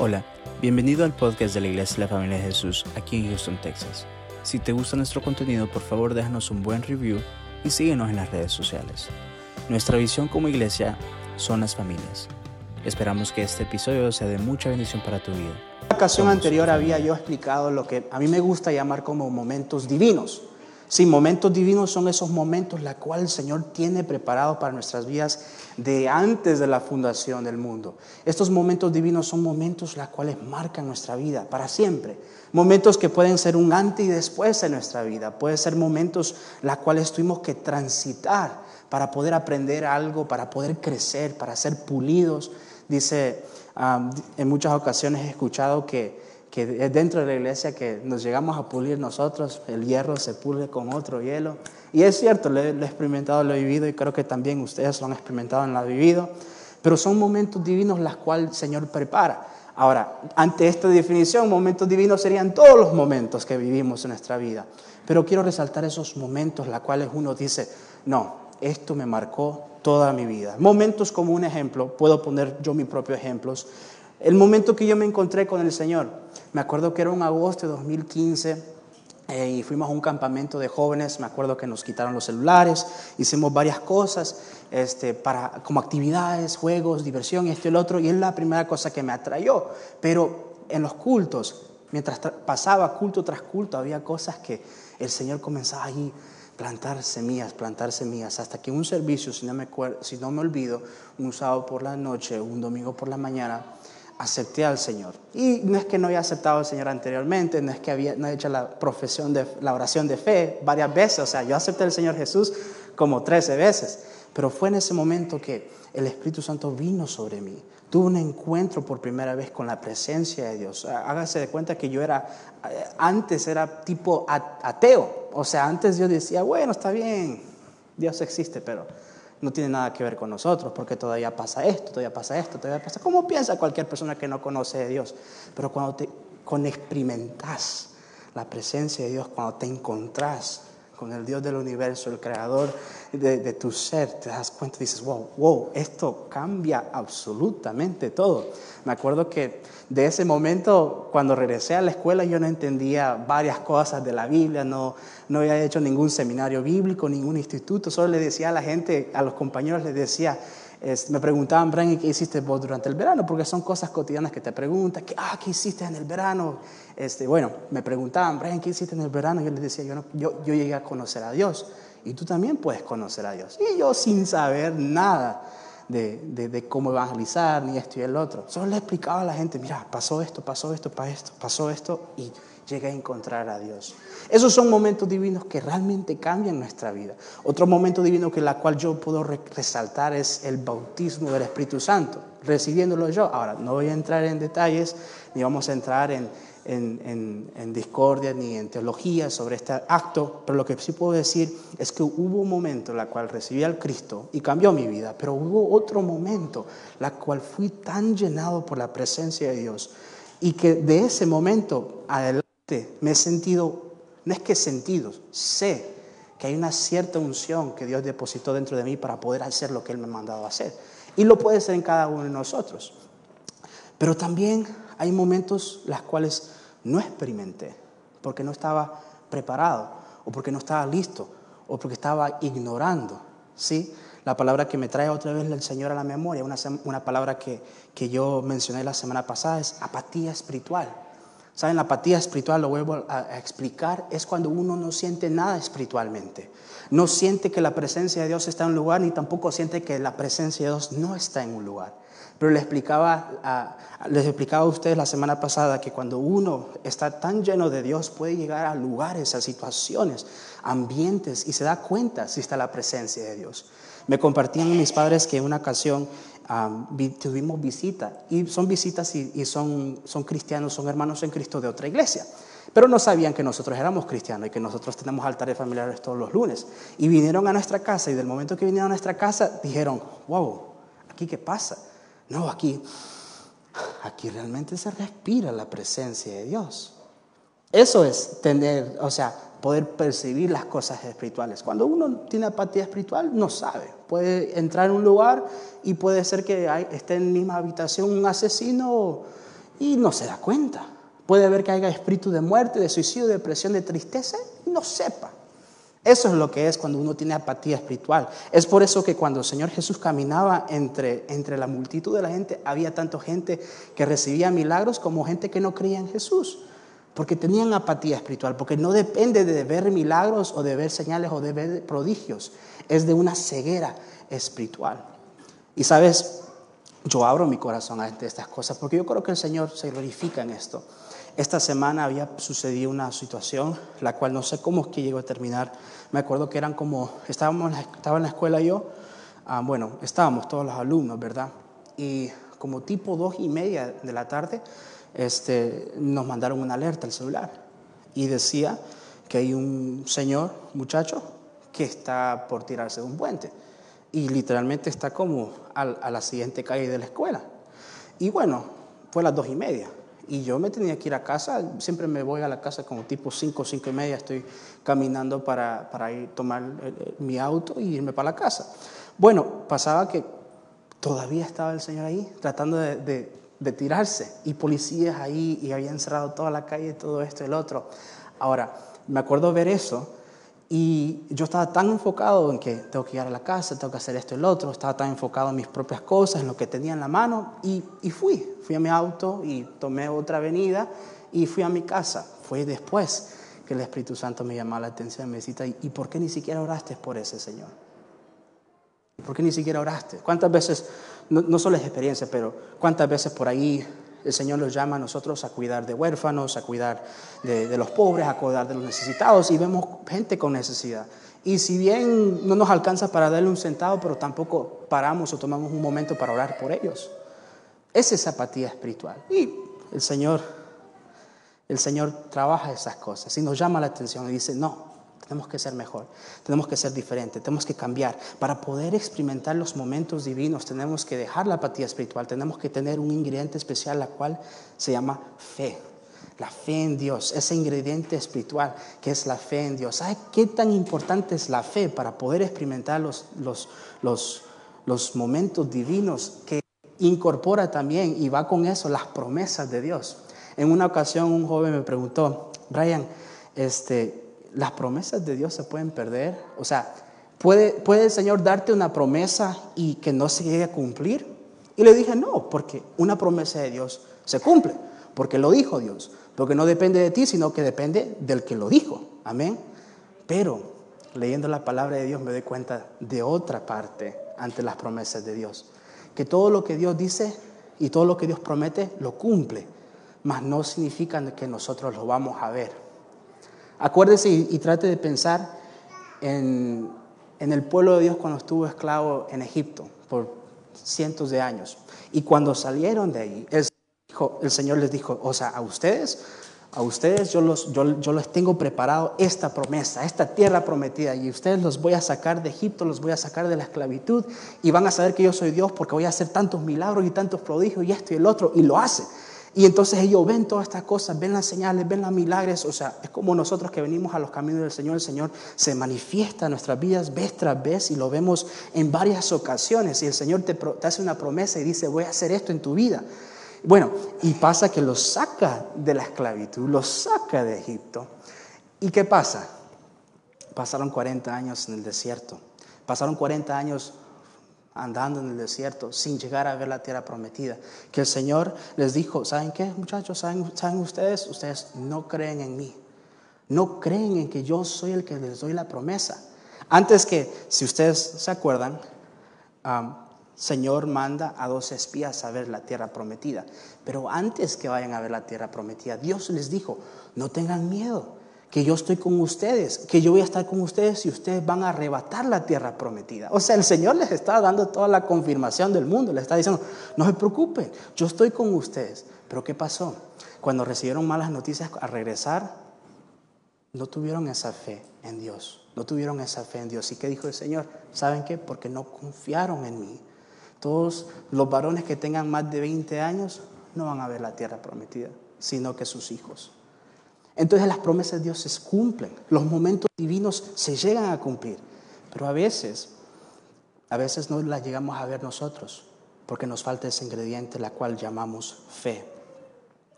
Hola, bienvenido al podcast de la Iglesia de la Familia de Jesús aquí en Houston, Texas. Si te gusta nuestro contenido, por favor déjanos un buen review y síguenos en las redes sociales. Nuestra visión como iglesia son las familias. Esperamos que este episodio sea de mucha bendición para tu vida. En la ocasión anterior había yo explicado lo que a mí me gusta llamar como momentos divinos. Sí, momentos divinos son esos momentos la cual el Señor tiene preparado para nuestras vidas de antes de la fundación del mundo. Estos momentos divinos son momentos los cuales marcan nuestra vida para siempre. Momentos que pueden ser un antes y después en nuestra vida. Pueden ser momentos los cuales tuvimos que transitar para poder aprender algo, para poder crecer, para ser pulidos. Dice, um, en muchas ocasiones he escuchado que que dentro de la iglesia que nos llegamos a pulir nosotros, el hierro se pule con otro hielo. Y es cierto, lo he, experimentado, lo he vivido y creo que también ustedes lo han experimentado y lo vivido. Pero son momentos divinos los cuales el Señor prepara. Ahora, ante esta definición, momentos divinos serían todos los momentos que vivimos en nuestra vida. Pero quiero resaltar esos momentos los cuales uno dice, no, esto me marcó toda mi vida. Momentos como un ejemplo, puedo poner yo mis propios ejemplos. El momento que yo me encontré con el Señor, me acuerdo que era un agosto de 2015 eh, y fuimos a un campamento de jóvenes, me acuerdo que nos quitaron los celulares, hicimos varias cosas este, para, como actividades, juegos, diversión, esto y el otro, y es la primera cosa que me atrayó. Pero en los cultos, mientras pasaba culto tras culto, había cosas que el Señor comenzaba ahí plantar semillas, plantar semillas, hasta que un servicio, si no me, si no me olvido, un sábado por la noche, un domingo por la mañana, acepté al Señor. Y no es que no haya aceptado al Señor anteriormente, no es que había, no he hecho la profesión de la oración de fe varias veces, o sea, yo acepté al Señor Jesús como 13 veces, pero fue en ese momento que el Espíritu Santo vino sobre mí. Tuve un encuentro por primera vez con la presencia de Dios. Hágase de cuenta que yo era, antes era tipo ateo, o sea, antes yo decía, bueno, está bien, Dios existe, pero no tiene nada que ver con nosotros, porque todavía pasa esto, todavía pasa esto, todavía pasa. ¿Cómo piensa cualquier persona que no conoce a Dios? Pero cuando te cuando experimentas la presencia de Dios, cuando te encontrás con el Dios del universo, el creador de, tu ser, te das cuenta y dices, wow, wow, esto cambia absolutamente todo. Me acuerdo que de ese momento, cuando regresé a la escuela, yo no entendía varias cosas de la Biblia, no, no había hecho ningún seminario bíblico, ningún instituto, solo le decía a la gente, a los compañeros les decía, me preguntaban, Brian, ¿qué hiciste vos durante el verano? Porque son cosas cotidianas que te preguntan, ¿qué, ah, ¿qué hiciste en el verano? Este, bueno, me preguntaban, Brian, ¿qué hiciste en el verano? Yo les decía, yo, yo, yo llegué a conocer a Dios y tú también puedes conocer a Dios. Y yo sin saber nada de, de, de, cómo evangelizar, ni esto y el otro, solo le explicaba a la gente, mira, pasó esto, pasó esto, pasó esto, pasó esto, y llegué a encontrar a Dios. Esos son momentos divinos que realmente cambian nuestra vida. Otro momento divino que la cual yo puedo resaltar es el bautismo del Espíritu Santo, recibiéndolo yo. Ahora, no voy a entrar en detalles, ni vamos a entrar en, en, discordia ni en teología sobre este acto, pero lo que sí puedo decir es que hubo un momento en el cual recibí al Cristo y cambió mi vida, pero hubo otro momento en el cual fui tan llenado por la presencia de Dios y que de ese momento adelante me he sentido, no es que sentido, sé que hay una cierta unción que Dios depositó dentro de mí para poder hacer lo que Él me ha mandado a hacer. Y lo puede ser en cada uno de nosotros. Pero también hay momentos los cuales no experimenté, porque no estaba preparado, o porque no estaba listo, o porque estaba ignorando. ¿sí? La palabra que me trae otra vez el Señor a la memoria, una, una palabra que, que yo mencioné la semana pasada, es apatía espiritual. ¿Saben? La apatía espiritual, lo vuelvo a, explicar, es cuando uno no siente nada espiritualmente. No siente que la presencia de Dios está en un lugar, ni tampoco siente que la presencia de Dios no está en un lugar. Pero les explicaba, les explicaba a ustedes la semana pasada que cuando uno está tan lleno de Dios puede llegar a lugares, a situaciones, ambientes y se da cuenta si está la presencia de Dios. Me compartían mis padres que en una ocasión tuvimos visita y son visitas y, son, son cristianos, son hermanos en Cristo de otra iglesia. Pero no sabían que nosotros éramos cristianos y que nosotros tenemos altares familiares todos los lunes. Y vinieron a nuestra casa y del momento que vinieron a nuestra casa dijeron, wow, ¿aquí qué pasa? No, aquí, aquí realmente se respira la presencia de Dios. Eso es tener, o sea, poder percibir las cosas espirituales. Cuando uno tiene apatía espiritual, no sabe. Puede entrar en un lugar y puede ser que esté en la misma habitación un asesino y no se da cuenta. Puede ver que haya espíritu de muerte, de suicidio, de depresión, de tristeza y no sepa. Eso es lo que es cuando uno tiene apatía espiritual. Es por eso que cuando el Señor Jesús caminaba entre, entre la multitud de la gente, había tanto gente que recibía milagros como gente que no creía en Jesús. Porque tenían apatía espiritual, porque no depende de ver milagros o de ver señales o de ver prodigios. Es de una ceguera espiritual. Y sabes, yo abro mi corazón ante estas cosas porque yo creo que el Señor se glorifica en esto. Esta semana había sucedido una situación, la cual no sé cómo es que llegó a terminar. Me acuerdo que eran como, estábamos, estaba en la escuela yo, ah, bueno, estábamos todos los alumnos, ¿verdad? Y como tipo dos y media de la tarde, este, nos mandaron una alerta al celular y decía que hay un señor, muchacho, que está por tirarse de un puente y literalmente está como a, a la siguiente calle de la escuela. Y bueno, fue a las dos y media y yo me tenía que ir a casa, siempre me voy a la casa como tipo 5, cinco y media, estoy caminando para, para ir tomar mi auto y irme para la casa. Bueno, pasaba que todavía estaba el señor ahí tratando de, de, tirarse y policías ahí y habían cerrado toda la calle, todo esto y el otro. Ahora, me acuerdo ver eso y yo estaba tan enfocado en que tengo que ir a la casa, tengo que hacer esto y lo otro, estaba tan enfocado en mis propias cosas, en lo que tenía en la mano, y, y, fui. Fui a mi auto y tomé otra avenida y fui a mi casa. Fue después que el Espíritu Santo me llamó la atención, me decía, ¿y por qué ni siquiera oraste por ese Señor? ¿Por qué ni siquiera oraste? ¿Cuántas veces, no, no solo es experiencia, pero cuántas veces por ahí el Señor nos llama a nosotros a cuidar de huérfanos, a cuidar de, los pobres, a cuidar de los necesitados y vemos gente con necesidad. Y si bien no nos alcanza para darle un centavo, pero tampoco paramos o tomamos un momento para orar por ellos. Esa es apatía espiritual. Y el Señor, el Señor trabaja esas cosas y nos llama la atención y dice, no, tenemos que ser mejor, tenemos que ser diferentes, tenemos que cambiar. Para poder experimentar los momentos divinos tenemos que dejar la apatía espiritual, tenemos que tener un ingrediente especial, la cual se llama fe. La fe en Dios, ese ingrediente espiritual que es la fe en Dios. ¿Sabe qué tan importante es la fe para poder experimentar los, los, los, los momentos divinos que incorpora también y va con eso las promesas de Dios? En una ocasión un joven me preguntó, Brian, este, las promesas de Dios se pueden perder. O sea, ¿puede, ¿puede el Señor darte una promesa y que no se llegue a cumplir? Y le dije, no, porque una promesa de Dios se cumple, porque lo dijo Dios, porque no depende de ti, sino que depende del que lo dijo. Amén. Pero leyendo la palabra de Dios me doy cuenta de otra parte ante las promesas de Dios, que todo lo que Dios dice y todo lo que Dios promete lo cumple, mas no significa que nosotros lo vamos a ver. Acuérdese y, trate de pensar en, el pueblo de Dios cuando estuvo esclavo en Egipto por cientos de años. Y cuando salieron de ahí, el, Señor les dijo, o sea, a ustedes, a ustedes yo, los, yo, yo, les tengo preparado esta promesa, esta tierra prometida, y ustedes los voy a sacar de Egipto, los voy a sacar de la esclavitud, y van a saber que yo soy Dios porque voy a hacer tantos milagros y tantos prodigios y esto y el otro, y lo hace. Y entonces ellos ven todas estas cosas, ven las señales, ven los milagros. O sea, es como nosotros que venimos a los caminos del Señor. El Señor se manifiesta en nuestras vidas vez tras vez y lo vemos en varias ocasiones. Y el Señor te, hace una promesa y dice, voy a hacer esto en tu vida. Bueno, y pasa que los saca de la esclavitud, los saca de Egipto. ¿Y qué pasa? Pasaron 40 años en el desierto. Pasaron 40 años andando en el desierto sin llegar a ver la tierra prometida. Que el Señor les dijo, ¿saben qué muchachos? ¿Saben, ¿saben ustedes? Ustedes no creen en mí. No creen en que yo soy el que les doy la promesa. Antes que, si ustedes se acuerdan, Señor manda a dos espías a ver la tierra prometida. Pero antes que vayan a ver la tierra prometida, Dios les dijo, no tengan miedo que yo estoy con ustedes, que yo voy a estar con ustedes y ustedes van a arrebatar la tierra prometida. O sea, el Señor les está dando toda la confirmación del mundo, le está diciendo, no se preocupen, yo estoy con ustedes. Pero ¿qué pasó? Cuando recibieron malas noticias a regresar, no tuvieron esa fe en Dios, no tuvieron esa fe en Dios. ¿Y qué dijo el Señor? ¿Saben qué? Porque no confiaron en mí. Todos los varones que tengan más de 20 años no van a ver la tierra prometida, sino que sus hijos. Entonces las promesas de Dios se cumplen, los momentos divinos se llegan a cumplir, pero a veces, a veces no las llegamos a ver nosotros, porque nos falta ese ingrediente, la cual llamamos fe.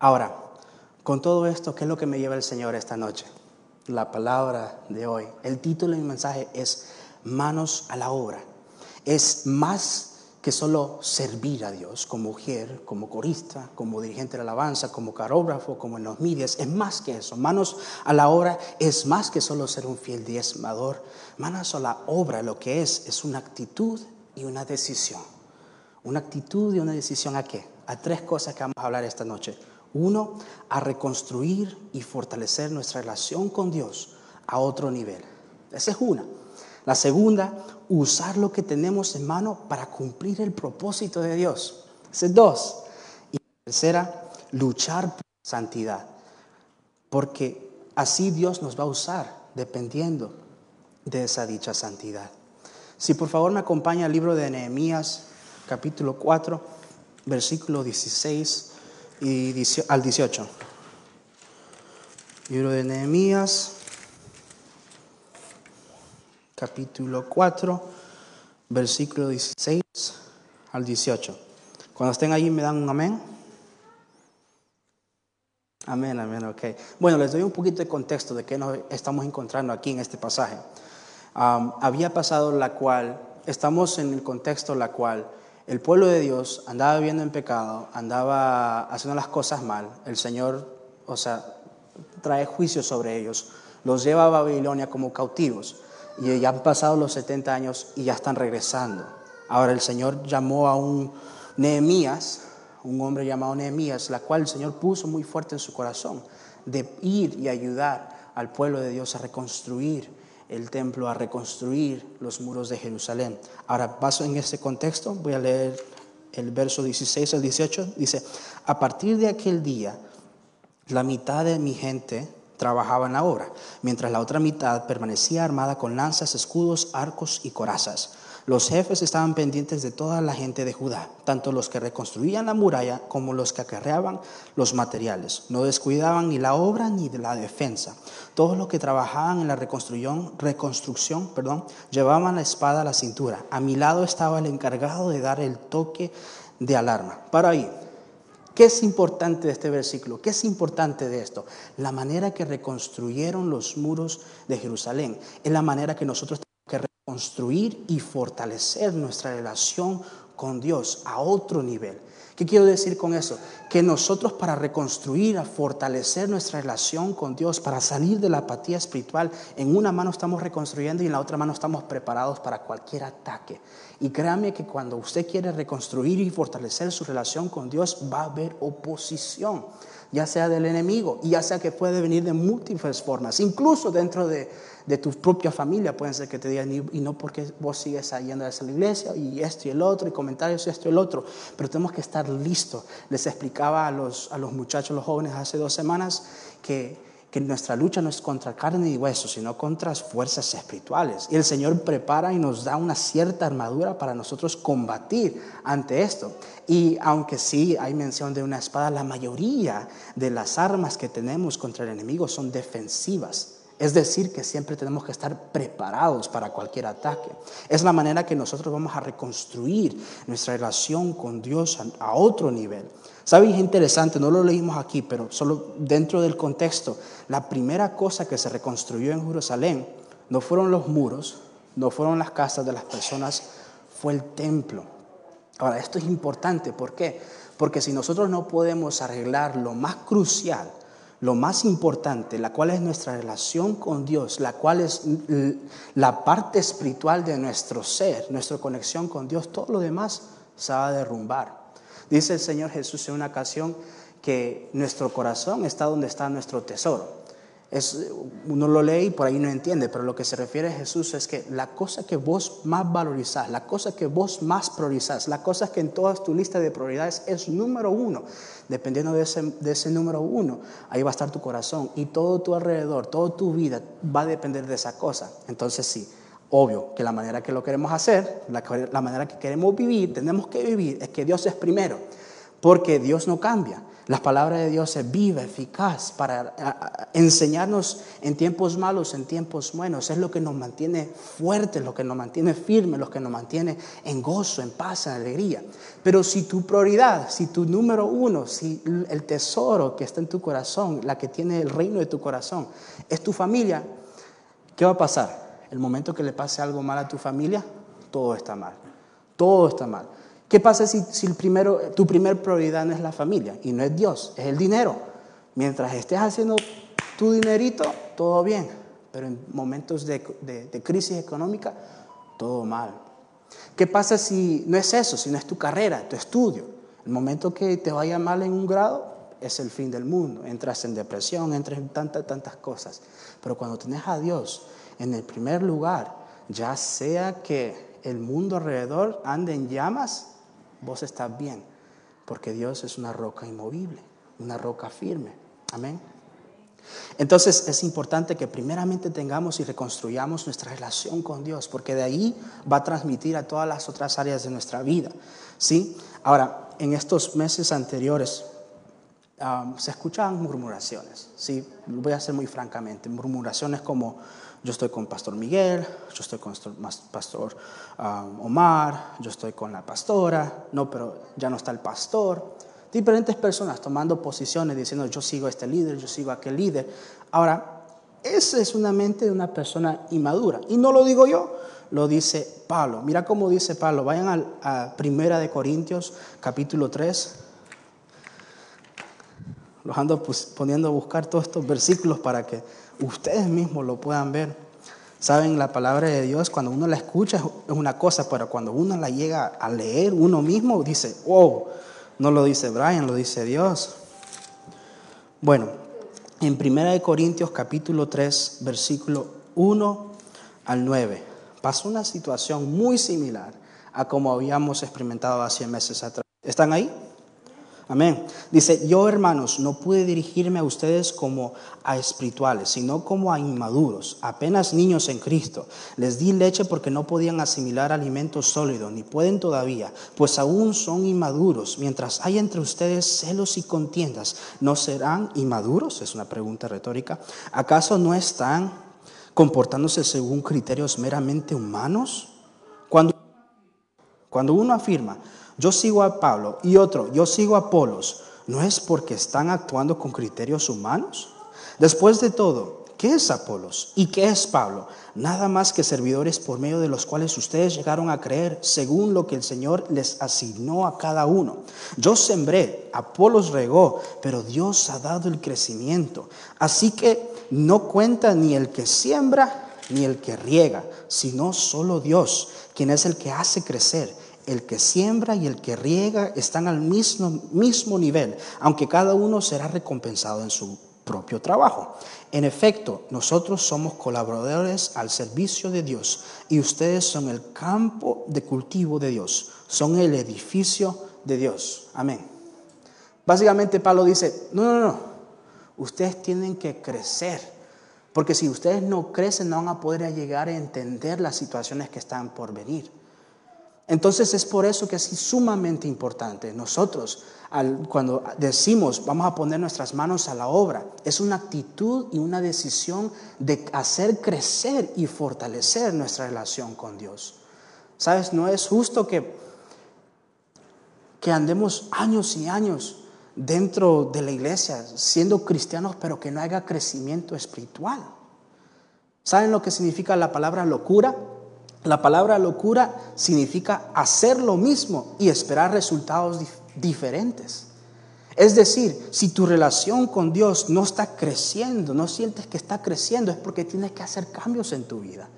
Ahora, con todo esto, ¿qué es lo que me lleva el Señor esta noche? La palabra de hoy. El título de mi mensaje es Manos a la obra. Es más que solo servir a Dios como mujer, como corista, como dirigente de alabanza, como carógrafo, como en los medios. Es más que eso. Manos a la obra es más que solo ser un fiel diezmador. Manos a la obra lo que es es una actitud y una decisión. Una actitud y una decisión a qué? A tres cosas que vamos a hablar esta noche. Uno, a reconstruir y fortalecer nuestra relación con Dios a otro nivel. Esa es una. La segunda, usar lo que tenemos en mano para cumplir el propósito de Dios. Esa es dos. Y la tercera, luchar por santidad. Porque así Dios nos va a usar dependiendo de esa dicha santidad. Si por favor me acompaña al libro de Nehemías, capítulo 4, versículo 16 y al 18. Libro de Nehemías, capítulo 4, versículo 16 al 18. Cuando estén allí, ¿me dan un amén? Amén, amén, ok. Bueno, les doy un poquito de contexto de qué nos estamos encontrando aquí en este pasaje. había pasado la cual, estamos en el contexto la cual el pueblo de Dios andaba viviendo en pecado, andaba haciendo las cosas mal, el Señor, o sea, trae juicio sobre ellos, los lleva a Babilonia como cautivos y ya han pasado los 70 años y ya están regresando. Ahora el Señor llamó a un Nehemías, un hombre llamado Nehemías, la cual el Señor puso muy fuerte en su corazón, de ir y ayudar al pueblo de Dios a reconstruir el templo, a reconstruir los muros de Jerusalén. Ahora paso en este contexto, voy a leer el verso 16 al 18, dice, a partir de aquel día, la mitad de mi gente trabajaba en la obra, mientras la otra mitad permanecía armada con lanzas, escudos, arcos y corazas. Los jefes estaban pendientes de toda la gente de Judá, tanto los que reconstruían la muralla como los que acarreaban los materiales. No descuidaban ni la obra ni de la defensa. Todos los que trabajaban en la reconstrucción, reconstrucción perdón, llevaban la espada a la cintura. A mi lado estaba el encargado de dar el toque de alarma. Para ahí, ¿Qué es importante de este versículo? ¿Qué es importante de esto? La manera que reconstruyeron los muros de Jerusalén es la manera que nosotros tenemos que reconstruir y fortalecer nuestra relación con Dios a otro nivel. ¿Qué quiero decir con eso? Que nosotros para reconstruir, a fortalecer nuestra relación con Dios, para salir de la apatía espiritual, en una mano estamos reconstruyendo y en la otra mano estamos preparados para cualquier ataque. Y créame que cuando usted quiere reconstruir y fortalecer su relación con Dios, va a haber oposición, ya sea del enemigo, y ya sea que puede venir de múltiples formas, incluso dentro de, de tu propia familia pueden ser que te digan, y no porque vos sigues yendo a esa iglesia, y esto y el otro, y comentarios esto y el otro, pero tenemos que estar listos. Les explicaba a los, a los muchachos, los jóvenes hace dos semanas, que que nuestra lucha no es contra carne y hueso, sino contra fuerzas espirituales. Y el Señor prepara y nos da una cierta armadura para nosotros combatir ante esto. Y aunque sí hay mención de una espada, la mayoría de las armas que tenemos contra el enemigo son defensivas. Es decir, que siempre tenemos que estar preparados para cualquier ataque. Es la manera que nosotros vamos a reconstruir nuestra relación con Dios a, otro nivel. ¿Sabes? Es interesante, no lo leímos aquí, pero solo dentro del contexto, la primera cosa que se reconstruyó en Jerusalén no fueron los muros, no fueron las casas de las personas, fue el templo. Ahora, esto es importante, ¿por qué? Porque si nosotros no podemos arreglar lo más crucial, lo más importante, la cual es nuestra relación con Dios, la cual es la parte espiritual de nuestro ser, nuestra conexión con Dios, todo lo demás se va a derrumbar. Dice el Señor Jesús en una ocasión que nuestro corazón está donde está nuestro tesoro uno lo lee y por ahí no entiende, pero lo que se refiere a Jesús es que la cosa que vos más valorizás, la cosa que vos más priorizás, la cosa que en toda tu lista de prioridades es número uno, dependiendo de ese, de ese número uno, ahí va a estar tu corazón y todo tu alrededor, toda tu vida va a depender de esa cosa. Entonces sí, obvio que la manera que lo queremos hacer, la, la manera que queremos vivir, tenemos que vivir, es que Dios es primero. porque Dios no cambia. La palabra de Dios es viva, eficaz para enseñarnos en tiempos malos, en tiempos buenos. Es lo que nos mantiene fuertes, lo que nos mantiene firmes, lo que nos mantiene en gozo, en paz, en alegría. Pero si tu prioridad, si tu número uno, si el tesoro que está en tu corazón, la que tiene el reino de tu corazón, es tu familia, ¿qué va a pasar? El momento que le pase algo mal a tu familia, todo está mal. Todo está mal. ¿Qué pasa si, el primero, tu primer prioridad no es la familia y no es Dios, es el dinero? Mientras estés haciendo tu dinerito, todo bien, pero en momentos de, de crisis económica, todo mal. ¿Qué pasa si no es eso, si no es tu carrera, tu estudio? El momento que te vaya mal en un grado es el fin del mundo. Entras en depresión, entras en tantas, tantas cosas. Pero cuando tienes a Dios en el primer lugar, ya sea que el mundo alrededor ande en llamas, vos estás bien, porque Dios es una roca inmovible, una roca firme. Amén. Entonces es importante que primeramente tengamos y reconstruyamos nuestra relación con Dios, porque de ahí va a transmitir a todas las otras áreas de nuestra vida. ¿sí? Ahora, en estos meses anteriores um, se escuchaban murmuraciones, ¿sí? voy a ser muy francamente, murmuraciones como yo estoy con Pastor Miguel, yo estoy con Pastor um, Omar, yo estoy con la pastora, no, pero ya no está el pastor. Diferentes personas tomando posiciones diciendo yo sigo a este líder, yo sigo a aquel líder. Ahora, esa es una mente de una persona inmadura. Y no lo digo yo, lo dice Pablo. Mira cómo dice Pablo. Vayan a Primera de Corintios, capítulo 3. Los ando poniendo a buscar todos estos versículos para que ustedes mismos lo puedan ver. Saben, la palabra de Dios, cuando uno la escucha es una cosa, pero cuando uno la llega a leer uno mismo, dice, wow, no lo dice Brian, lo dice Dios. Bueno, en 1 Corintios capítulo 3, versículo 1 al 9, pasó una situación muy similar a como habíamos experimentado hace meses atrás. ¿Están ahí? Amén. Dice, yo hermanos, no pude dirigirme a ustedes como a espirituales, sino como a inmaduros, apenas niños en Cristo. Les di leche porque no podían asimilar alimento sólido, ni pueden todavía, pues aún son inmaduros. Mientras hay entre ustedes celos y contiendas, ¿no serán inmaduros? Es una pregunta retórica. ¿Acaso no están comportándose según criterios meramente humanos? Cuando, cuando uno afirma, yo sigo a Pablo y otro, yo sigo a Apolos, ¿no es porque están actuando con criterios humanos? Después de todo, ¿qué es Apolos y qué es Pablo? Nada más que servidores por medio de los cuales ustedes llegaron a creer según lo que el Señor les asignó a cada uno. Yo sembré, Apolos regó, pero Dios ha dado el crecimiento. Así que no cuenta ni el que siembra ni el que riega, sino solo Dios, quien es el que hace crecer el que siembra y el que riega están al mismo, mismo nivel, aunque cada uno será recompensado en su propio trabajo. En efecto, nosotros somos colaboradores al servicio de Dios y ustedes son el campo de cultivo de Dios, son el edificio de Dios. Amén. Básicamente Pablo dice, no, no, no, ustedes tienen que crecer, porque si ustedes no crecen no van a poder llegar a entender las situaciones que están por venir. Entonces es por eso que es sumamente importante. Nosotros, cuando decimos vamos a poner nuestras manos a la obra, es una actitud y una decisión de hacer crecer y fortalecer nuestra relación con Dios. ¿Sabes? No es justo que, que andemos años y años dentro de la iglesia siendo cristianos, pero que no haya crecimiento espiritual. ¿Saben lo que significa la palabra locura? La palabra locura significa hacer lo mismo y esperar resultados diferentes. Es decir, si tu relación con Dios no está creciendo, no sientes que está creciendo, es porque tienes que hacer cambios en tu vida.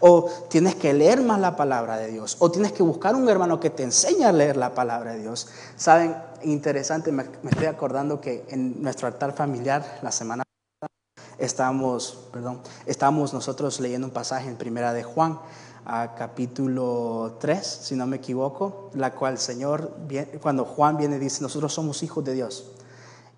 O tienes que leer más la palabra de Dios. O tienes que buscar un hermano que te enseñe a leer la palabra de Dios. Saben, interesante, me, estoy acordando que en nuestro altar familiar la semana pasada estábamos, perdón, estábamos nosotros leyendo un pasaje en Primera de Juan a capítulo 3, si no me equivoco, la cual el Señor, cuando Juan viene, dice, nosotros somos hijos de Dios.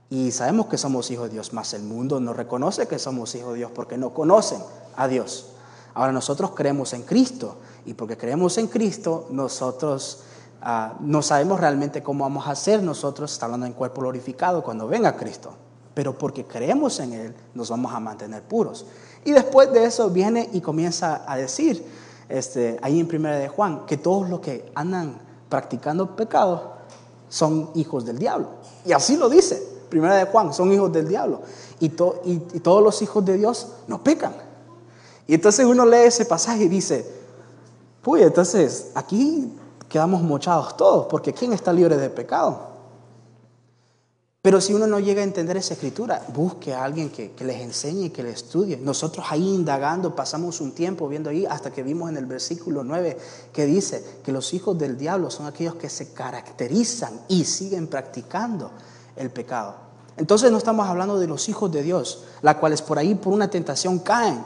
Y sabemos que somos hijos de Dios, mas el mundo no reconoce que somos hijos de Dios porque no conocen a Dios. Ahora nosotros creemos en Cristo y porque creemos en Cristo, nosotros ah, no sabemos realmente cómo vamos a ser nosotros, está hablando en cuerpo glorificado, cuando venga Cristo. Pero porque creemos en Él, nos vamos a mantener puros. Y después de eso viene y comienza a decir, este, ahí en primera de Juan, que todos los que andan practicando pecado son hijos del diablo. Y así lo dice, primera de Juan, son hijos del diablo. Y, y todos los hijos de Dios no pecan. Y entonces uno lee ese pasaje y dice, pues entonces aquí quedamos mochados todos, porque ¿quién está libre de pecado? Pero si uno no llega a entender esa escritura, busque a alguien que, les enseñe, que le estudie. Nosotros ahí indagando, pasamos un tiempo viendo ahí hasta que vimos en el versículo 9 que dice que los hijos del diablo son aquellos que se caracterizan y siguen practicando el pecado. Entonces no estamos hablando de los hijos de Dios, las cuales por ahí por una tentación caen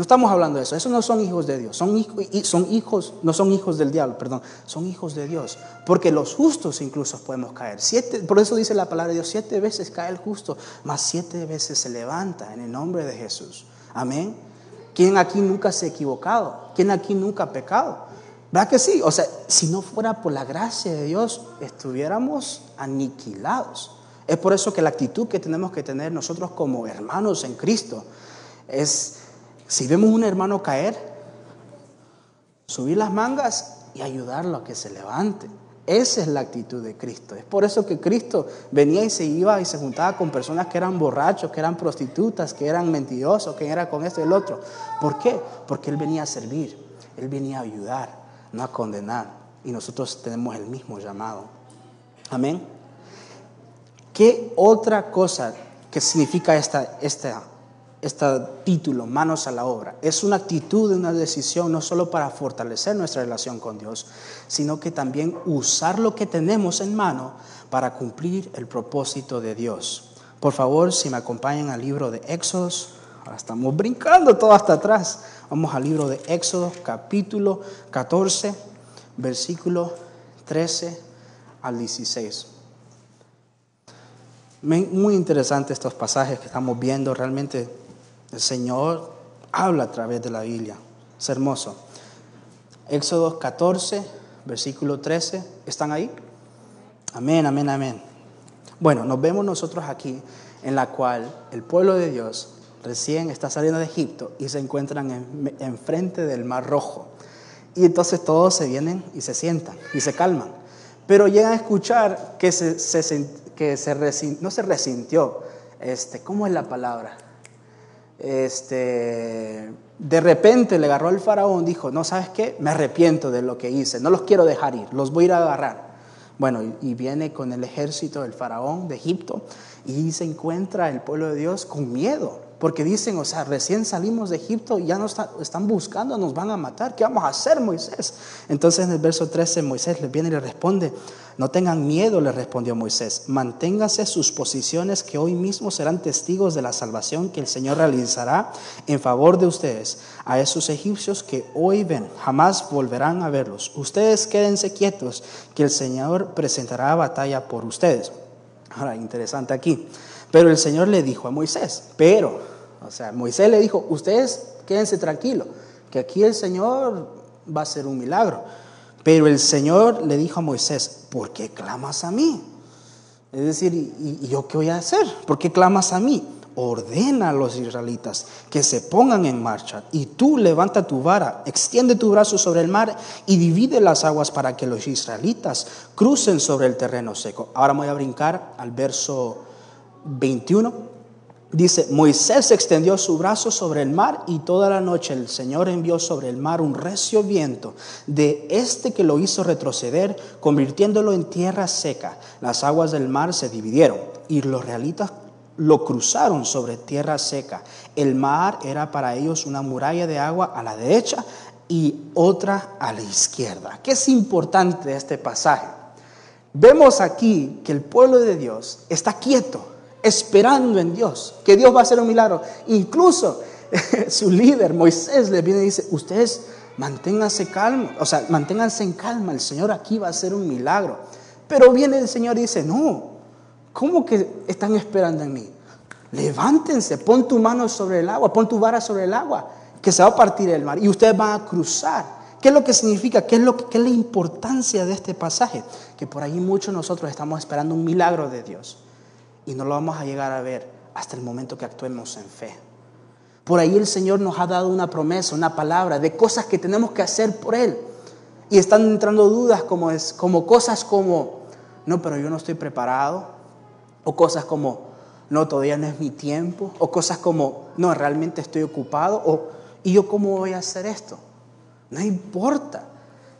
no estamos hablando de eso. Esos no son hijos de Dios. Son, hijos, no son hijos del diablo, perdón. Son hijos de Dios. Porque los justos incluso podemos caer. Por eso dice la palabra de Dios, siete veces cae el justo, más siete veces se levanta en el nombre de Jesús. Amén. ¿Quién aquí nunca se ha equivocado? ¿Quién aquí nunca ha pecado? ¿Verdad que sí? O sea, si no fuera por la gracia de Dios, estuviéramos aniquilados. Es por eso que la actitud que tenemos que tener nosotros como hermanos en Cristo es si vemos un hermano caer, subir las mangas y ayudarlo a que se levante. Esa es la actitud de Cristo. Es por eso que Cristo venía y se iba y se juntaba con personas que eran borrachos, que eran prostitutas, que eran mentirosos, que eran con esto y el otro. ¿Por qué? Porque Él venía a servir, Él venía a ayudar, no a condenar. Y nosotros tenemos el mismo llamado. Amén. ¿Qué otra cosa que significa esta, esta este título, manos a la obra. Es una actitud, una decisión, no solo para fortalecer nuestra relación con Dios, sino que también usar lo que tenemos en mano para cumplir el propósito de Dios. Por favor, si me acompañan al libro de Éxodos, ahora estamos brincando todo hasta atrás. Vamos al libro de Éxodos, capítulo 14, versículo 13 al 16. Muy interesante estos pasajes que estamos viendo, realmente el Señor habla a través de la Biblia. Es hermoso. Éxodo 14, versículo 13. ¿Están ahí? Amén, amén, amén. Bueno, nos vemos nosotros aquí en la cual el pueblo de Dios recién está saliendo de Egipto y se encuentran enfrente del Mar Rojo. Y entonces todos se vienen y se sientan y se calman. Pero llegan a escuchar que, se, que se no se resintió. Este, ¿Cómo es la palabra? Este, de repente le agarró al faraón, dijo, no, ¿sabes qué? Me arrepiento de lo que hice, no los quiero dejar ir, los voy a ir a agarrar. Bueno, y viene con el ejército del faraón de Egipto y se encuentra el pueblo de Dios con miedo. Porque dicen, o sea, recién salimos de Egipto y ya nos están buscando, nos van a matar. ¿Qué vamos a hacer, Moisés? Entonces en el verso 13 Moisés le viene y le responde, no tengan miedo, le respondió Moisés, manténgase sus posiciones que hoy mismo serán testigos de la salvación que el Señor realizará en favor de ustedes. A esos egipcios que hoy ven, jamás volverán a verlos. Ustedes quédense quietos, que el Señor presentará batalla por ustedes. Ahora, interesante aquí. Pero el Señor le dijo a Moisés, pero o sea, Moisés le dijo, ustedes quédense tranquilos, que aquí el Señor va a hacer un milagro. Pero el Señor le dijo a Moisés, ¿por qué clamas a mí? Es decir, ¿y, yo qué voy a hacer? ¿Por qué clamas a mí? Ordena a los israelitas que se pongan en marcha y tú levanta tu vara, extiende tu brazo sobre el mar y divide las aguas para que los israelitas crucen sobre el terreno seco. Ahora voy a brincar al verso 21. Dice, Moisés extendió su brazo sobre el mar y toda la noche el Señor envió sobre el mar un recio viento de este que lo hizo retroceder, convirtiéndolo en tierra seca. Las aguas del mar se dividieron y los realitas lo cruzaron sobre tierra seca. El mar era para ellos una muralla de agua a la derecha y otra a la izquierda. ¿Qué es importante este pasaje? Vemos aquí que el pueblo de Dios está quieto esperando en Dios, que Dios va a hacer un milagro. Incluso su líder, Moisés, le viene y dice, ustedes manténganse calmos, o sea, manténganse en calma, el Señor aquí va a hacer un milagro. Pero viene el Señor y dice, no, ¿cómo que están esperando en mí? Levántense, pon tu mano sobre el agua, pon tu vara sobre el agua, que se va a partir el mar y ustedes van a cruzar. ¿Qué es lo que significa? ¿Qué es, lo ¿Qué es la importancia de este pasaje? Que por ahí muchos nosotros estamos esperando un milagro de Dios y no lo vamos a llegar a ver hasta el momento que actuemos en fe. Por ahí el Señor nos ha dado una promesa, una palabra de cosas que tenemos que hacer por Él. Y están entrando dudas como, es, como cosas como, no, pero yo no estoy preparado. O cosas como, no, todavía no es mi tiempo. O cosas como, no, realmente estoy ocupado. O, ¿y yo cómo voy a hacer esto? No importa.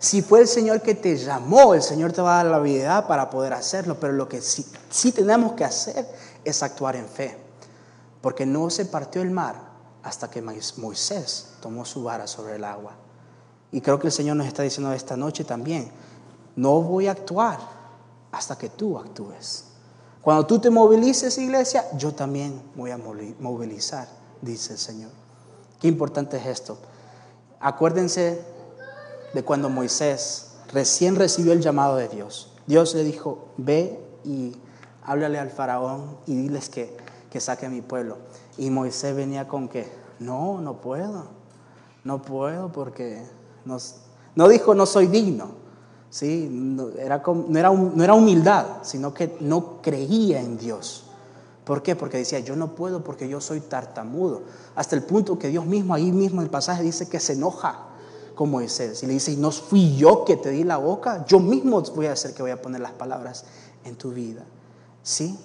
Si fue el Señor que te llamó, el Señor te va a dar la habilidad para poder hacerlo, pero lo que sí, sí tenemos que hacer es actuar en fe. Porque no se partió el mar hasta que Moisés tomó su vara sobre el agua. Y creo que el Señor nos está diciendo esta noche también, no voy a actuar hasta que tú actúes. Cuando tú te movilices, iglesia, yo también voy a movilizar, dice el Señor. Qué importante es esto. Acuérdense de cuando Moisés recién recibió el llamado de Dios. Dios le dijo, ve y háblale al faraón y diles que, que saque a mi pueblo. Y Moisés venía con que, no, no puedo, no puedo porque no dijo no soy digno, ¿sí? no, era, no, era, no era humildad, sino que no creía en Dios. ¿Por qué? Porque decía, yo no puedo porque yo soy tartamudo. Hasta el punto que Dios mismo, ahí mismo en el pasaje dice que se enoja con Moisés y le dice, y no fui yo que te di la boca, yo mismo voy a hacer que voy a poner las palabras en tu vida. ¿Sí?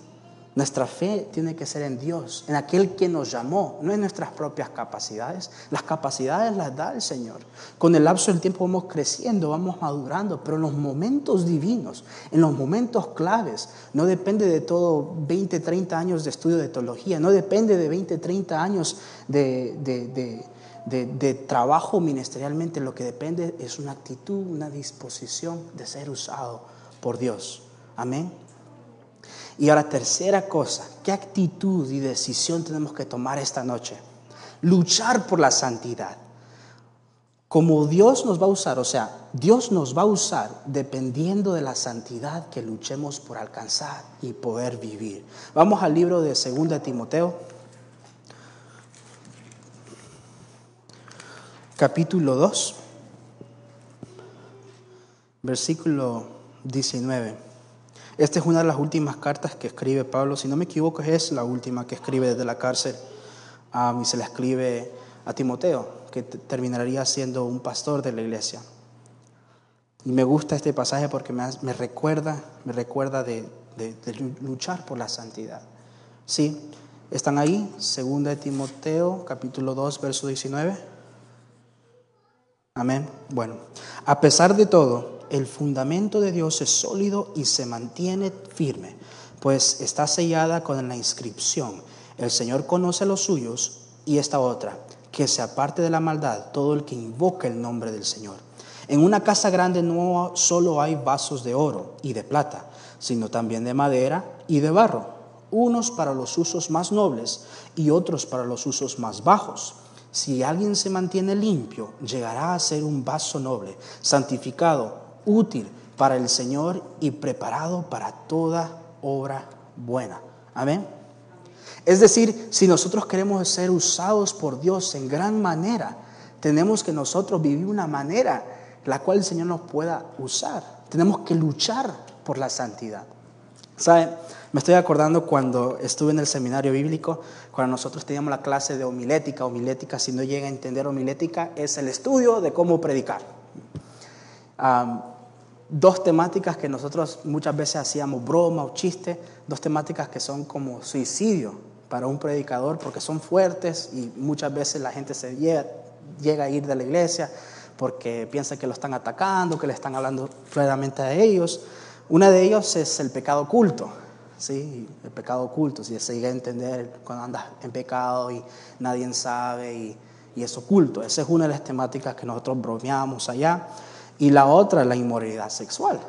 Nuestra fe tiene que ser en Dios, en aquel que nos llamó, no en nuestras propias capacidades. Las capacidades las da el Señor. Con el lapso del tiempo vamos creciendo, vamos madurando, pero en los momentos divinos, en los momentos claves, no depende de todo 20, 30 años de estudio de teología, no depende de 20, 30 años de, de trabajo ministerialmente, lo que depende es una actitud, una disposición de ser usado por Dios. Amén. Y ahora, tercera cosa, ¿qué actitud y decisión tenemos que tomar esta noche? Luchar por la santidad. Como Dios nos va a usar, o sea, Dios nos va a usar dependiendo de la santidad que luchemos por alcanzar y poder vivir. Vamos al libro de 2 Timoteo, capítulo 2, versículo 19. Esta es una de las últimas cartas que escribe Pablo, si no me equivoco es la última que escribe desde la cárcel y se la escribe a Timoteo, que terminaría siendo un pastor de la iglesia. Y me gusta este pasaje porque me, recuerda, me recuerda de, luchar por la santidad. Sí, están ahí, segunda de Timoteo, capítulo 2, verso 19. Amén. Bueno, a pesar de todo, el fundamento de Dios es sólido y se mantiene firme, pues está sellada con la inscripción. El Señor conoce los suyos y esta otra, que se aparte de la maldad todo el que invoca el nombre del Señor. En una casa grande no solo hay vasos de oro y de plata, sino también de madera y de barro, unos para los usos más nobles y otros para los usos más bajos. Si alguien se mantiene limpio, llegará a ser un vaso noble, santificado, útil para el Señor y preparado para toda obra buena. Amén. Es decir, si nosotros queremos ser usados por Dios en gran manera, tenemos que nosotros vivir una manera la cual el Señor nos pueda usar. Tenemos que luchar por la santidad. ¿Saben? Me estoy acordando cuando estuve en el seminario bíblico, cuando nosotros teníamos la clase de homilética. Homilética, si no llega a entender homilética, es el estudio de cómo predicar dos temáticas que nosotros muchas veces hacíamos broma o chiste, dos temáticas que son como suicidio para un predicador porque son fuertes y muchas veces la gente se llega, a ir de la iglesia porque piensa que lo están atacando, que le están hablando claramente a ellos. Una de ellos es el pecado oculto, ¿sí? El pecado oculto, si se llega a entender cuando andas en pecado y nadie sabe y, y es oculto. Esa es una de las temáticas que nosotros bromeamos allá. Y la otra, la inmoralidad sexual.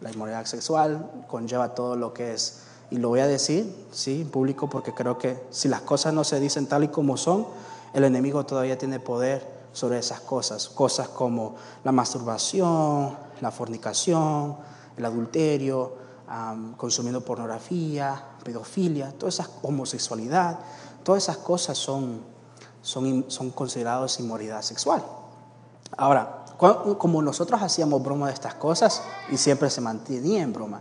La inmoralidad sexual conlleva todo lo que es, y lo voy a decir, sí, público, porque creo que si las cosas no se dicen tal y como son, el enemigo todavía tiene poder sobre esas cosas. Cosas como la masturbación, la fornicación, el adulterio, consumiendo pornografía, pedofilia, toda esa homosexualidad, todas esas cosas son, son, son consideradas inmoralidad sexual. Ahora, como nosotros hacíamos broma de estas cosas y siempre se mantenía en broma.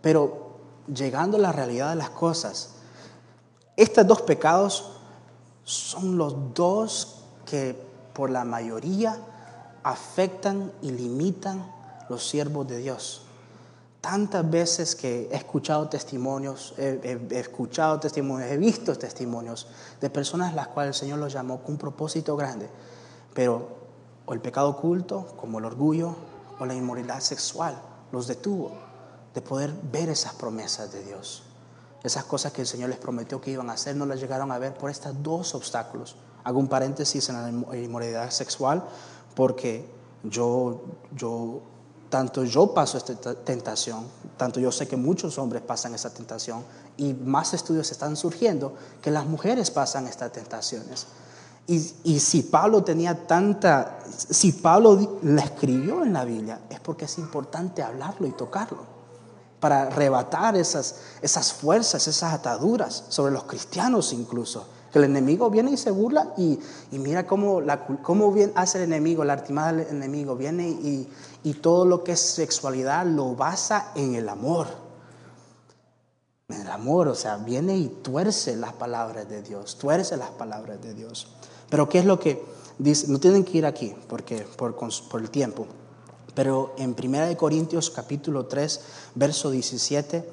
Pero llegando a la realidad de las cosas, estos dos pecados son los dos que por la mayoría afectan y limitan los siervos de Dios. Tantas veces que he escuchado testimonios, he, escuchado testimonios, he visto testimonios de personas las cuales el Señor los llamó con un propósito grande, pero o el pecado oculto, como el orgullo, o la inmoralidad sexual, los detuvo de poder ver esas promesas de Dios. Esas cosas que el Señor les prometió que iban a hacer, no las llegaron a ver por estos dos obstáculos. Hago un paréntesis en la inmoralidad sexual porque yo, yo, tanto yo paso esta tentación, tanto yo sé que muchos hombres pasan esa tentación y más estudios están surgiendo que las mujeres pasan estas tentaciones. Y, y, si Pablo tenía tanta, si Pablo la escribió en la Biblia, es porque es importante hablarlo y tocarlo para arrebatar esas, esas fuerzas, esas ataduras sobre los cristianos incluso. Que el enemigo viene y se burla y, mira cómo, la, cómo bien hace el enemigo, la artimada del enemigo, viene y, y todo lo que es sexualidad lo basa en el amor. En el amor, o sea, viene y tuerce las palabras de Dios, tuerce las palabras de Dios. Pero ¿qué es lo que dice? No tienen que ir aquí porque, por, el tiempo. Pero en 1 Corintios capítulo 3, verso 17,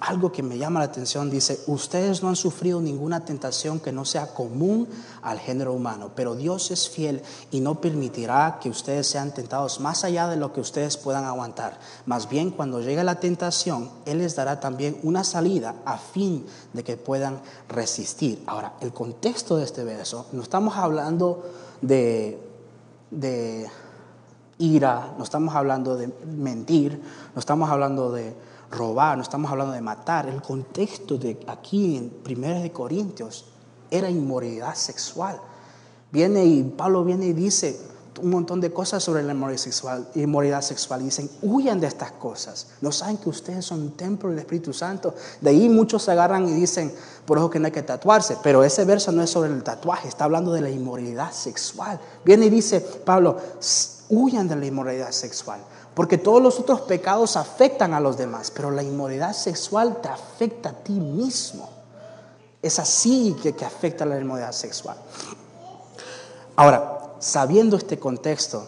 algo que me llama la atención dice, ustedes no han sufrido ninguna tentación que no sea común al género humano, pero Dios es fiel y no permitirá que ustedes sean tentados más allá de lo que ustedes puedan aguantar. Más bien, cuando llegue la tentación, Él les dará también una salida a fin de que puedan resistir. Ahora, el contexto de este verso, no estamos hablando de... de ira, no estamos hablando de mentir, no estamos hablando de robar, no estamos hablando de matar. El contexto de aquí en 1 de Corintios era inmoralidad sexual. Viene y Pablo viene y dice, un montón de cosas sobre la inmoralidad sexual, inmoralidad sexual. Dicen, huyan de estas cosas. No saben que ustedes son templo del Espíritu Santo. De ahí muchos se agarran y dicen, por eso que no hay que tatuarse. Pero ese verso no es sobre el tatuaje, está hablando de la inmoralidad sexual. Viene y dice, Pablo, huyan de la inmoralidad sexual. Porque todos los otros pecados afectan a los demás, pero la inmoralidad sexual te afecta a ti mismo. Es así que, que afecta la inmoralidad sexual. Ahora, sabiendo este contexto,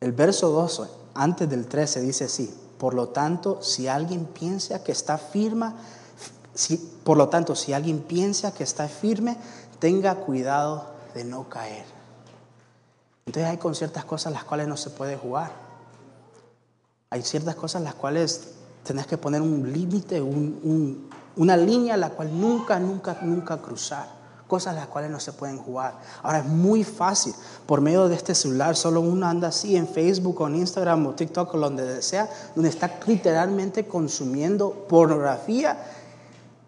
el verso 12, antes del 13, dice así, por lo tanto, si alguien piensa que está firme, si, por lo tanto, si alguien piensa que está firme, tenga cuidado de no caer. Entonces hay con ciertas cosas las cuales no se puede jugar. Hay ciertas cosas las cuales tenés que poner un límite, una línea la cual nunca, nunca, nunca cruzar cosas las cuales no se pueden jugar. Ahora es muy fácil, por medio de este celular, solo uno anda así en Facebook o en Instagram o TikTok o donde desea, donde está literalmente consumiendo pornografía,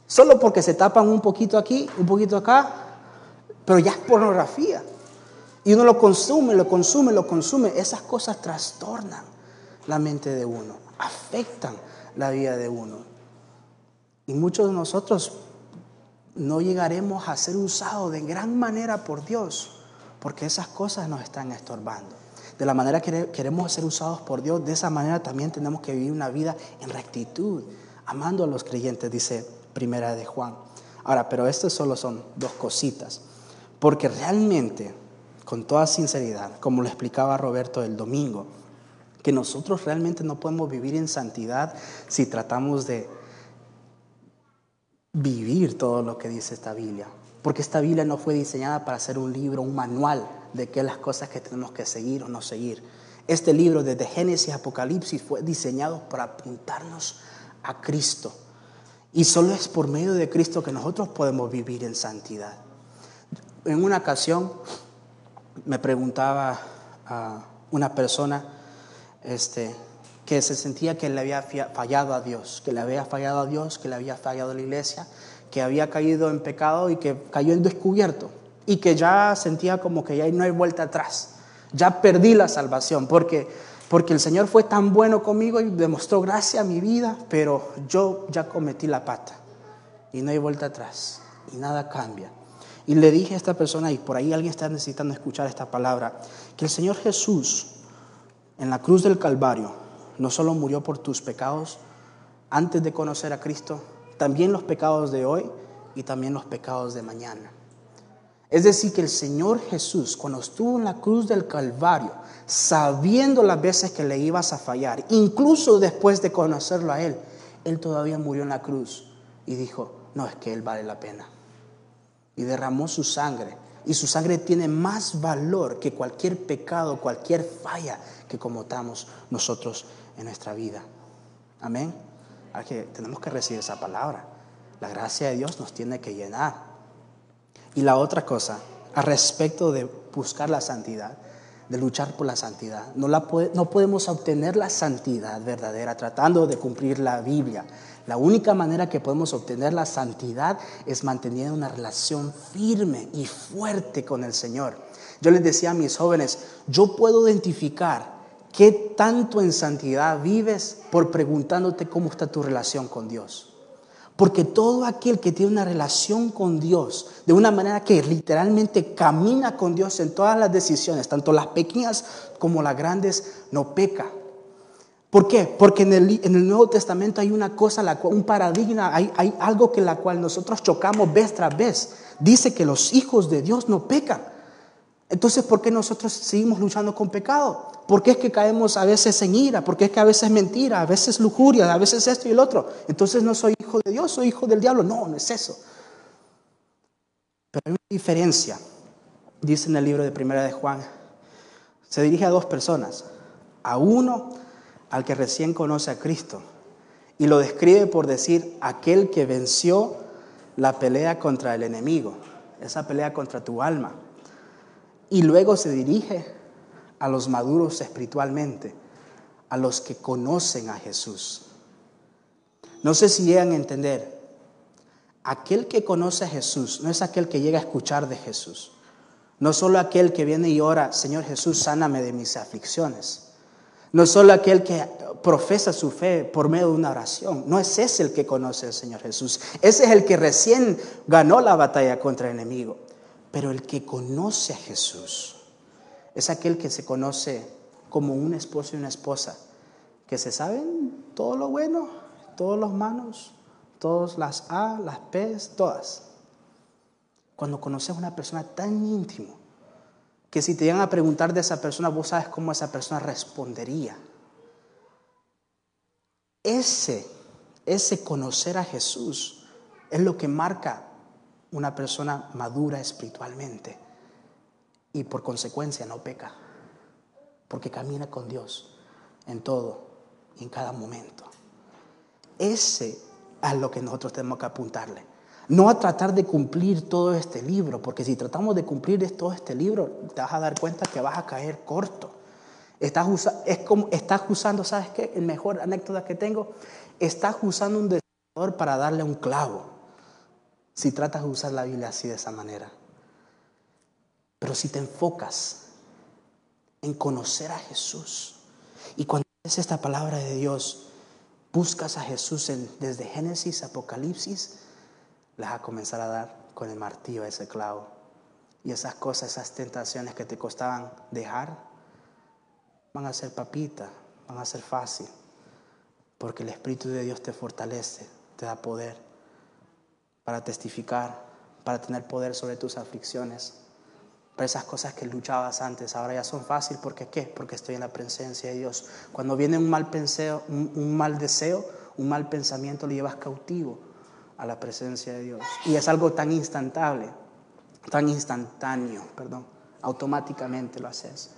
solo porque se tapan un poquito aquí, un poquito acá, pero ya es pornografía. Y uno lo consume, lo consume, lo consume. Esas cosas trastornan la mente de uno, afectan la vida de uno. Y muchos de nosotros no llegaremos a ser usados de gran manera por Dios, porque esas cosas nos están estorbando. De la manera que queremos ser usados por Dios, de esa manera también tenemos que vivir una vida en rectitud, amando a los creyentes, dice Primera de Juan. Ahora, pero estas solo son dos cositas, porque realmente, con toda sinceridad, como lo explicaba Roberto el domingo, que nosotros realmente no podemos vivir en santidad si tratamos de vivir todo lo que dice esta Biblia. Porque esta Biblia no fue diseñada para ser un libro, un manual de qué las cosas que tenemos que seguir o no seguir. Este libro desde Génesis a Apocalipsis fue diseñado para apuntarnos a Cristo. Y solo es por medio de Cristo que nosotros podemos vivir en santidad. En una ocasión me preguntaba a una persona, este, que se sentía que le había fallado a Dios, que le había fallado a Dios, que le había fallado a la iglesia, que había caído en pecado y que cayó en descubierto. Y que ya sentía como que ya no hay vuelta atrás, ya perdí la salvación porque porque el Señor fue tan bueno conmigo y demostró gracia a mi vida, pero yo ya cometí la pata. Y no hay vuelta atrás y nada cambia. Y le dije a esta persona, y por ahí alguien está necesitando escuchar esta palabra, que el Señor Jesús en la cruz del Calvario no solo murió por tus pecados antes de conocer a Cristo, también los pecados de hoy y también los pecados de mañana. Es decir, que el Señor Jesús, cuando estuvo en la cruz del Calvario, sabiendo las veces que le ibas a fallar, incluso después de conocerlo a Él, Él todavía murió en la cruz y dijo, no, es que Él vale la pena. Y derramó su sangre. Y su sangre tiene más valor que cualquier pecado, cualquier falla que comotamos nosotros en nuestra vida. Amén. que tenemos que recibir esa palabra. La gracia de Dios nos tiene que llenar. Y la otra cosa, al respecto de buscar la santidad, de luchar por la santidad. No, la no podemos obtener la santidad verdadera tratando de cumplir la Biblia. La única manera que podemos obtener la santidad es manteniendo una relación firme y fuerte con el Señor. Yo les decía a mis jóvenes, yo puedo identificar qué tanto en santidad vives por preguntándote cómo está tu relación con Dios. Porque todo aquel que tiene una relación con Dios, de una manera que literalmente camina con Dios en todas las decisiones, tanto las pequeñas como las grandes, no peca. ¿Por qué? Porque en el, Nuevo Testamento hay una cosa, un paradigma, hay, algo que la cual nosotros chocamos vez tras vez. Dice que los hijos de Dios no pecan. Entonces, ¿por qué nosotros seguimos luchando con pecado? ¿Por qué es que caemos a veces en ira? ¿Por qué es que a veces mentira, a veces lujuria, a veces esto y el otro? Entonces no soy hijo de Dios, soy hijo del diablo. No, no es eso. Pero hay una diferencia. Dice en el libro de Primera de Juan. Se dirige a dos personas. A uno, al que recién conoce a Cristo. Y lo describe por decir aquel que venció la pelea contra el enemigo. Esa pelea contra tu alma. Y luego se dirige a los maduros espiritualmente, a los que conocen a Jesús. No sé si llegan a entender, aquel que conoce a Jesús no es aquel que llega a escuchar de Jesús, no solo aquel que viene y ora, Señor Jesús, sáname de mis aflicciones. No solo aquel que profesa su fe por medio de una oración. No es ese el que conoce al Señor Jesús. Ese es el que recién ganó la batalla contra el enemigo. Pero el que conoce a Jesús es aquel que se conoce como un esposo y una esposa, que se saben todo lo bueno, todos los manos, todas las A, las P, todas. Cuando conoces a una persona tan íntimo, que si te llegan a preguntar de esa persona, vos sabes cómo esa persona respondería. Ese, ese conocer a Jesús es lo que marca una persona madura espiritualmente y por consecuencia no peca, porque camina con Dios en todo y en cada momento. Ese es lo que nosotros tenemos que apuntarle. No a tratar de cumplir todo este libro, porque si tratamos de cumplir todo este libro, te vas a dar cuenta que vas a caer corto. Estás, es como, estás usando, ¿sabes qué? El mejor anécdota que tengo, estás usando un desarrollador para darle un clavo. Si tratas de usar la Biblia así de esa manera. Pero si te enfocas en conocer a Jesús y cuando es esta palabra de Dios, buscas a Jesús desde Génesis, Apocalipsis, le vas a comenzar a dar con el martillo ese clavo. Y esas cosas, esas tentaciones que te costaban dejar, van a ser papita, van a ser fácil, porque el Espíritu de Dios te fortalece, te da poder para testificar, para tener poder sobre tus aflicciones. Pero esas cosas que luchabas antes ahora ya son fáciles. ¿Por qué? Porque estoy en la presencia de Dios. Cuando viene un mal, penseo, un, mal deseo, un mal pensamiento, lo llevas cautivo a la presencia de Dios. Y es algo tan instantable, tan instantáneo, perdón. Automáticamente lo haces.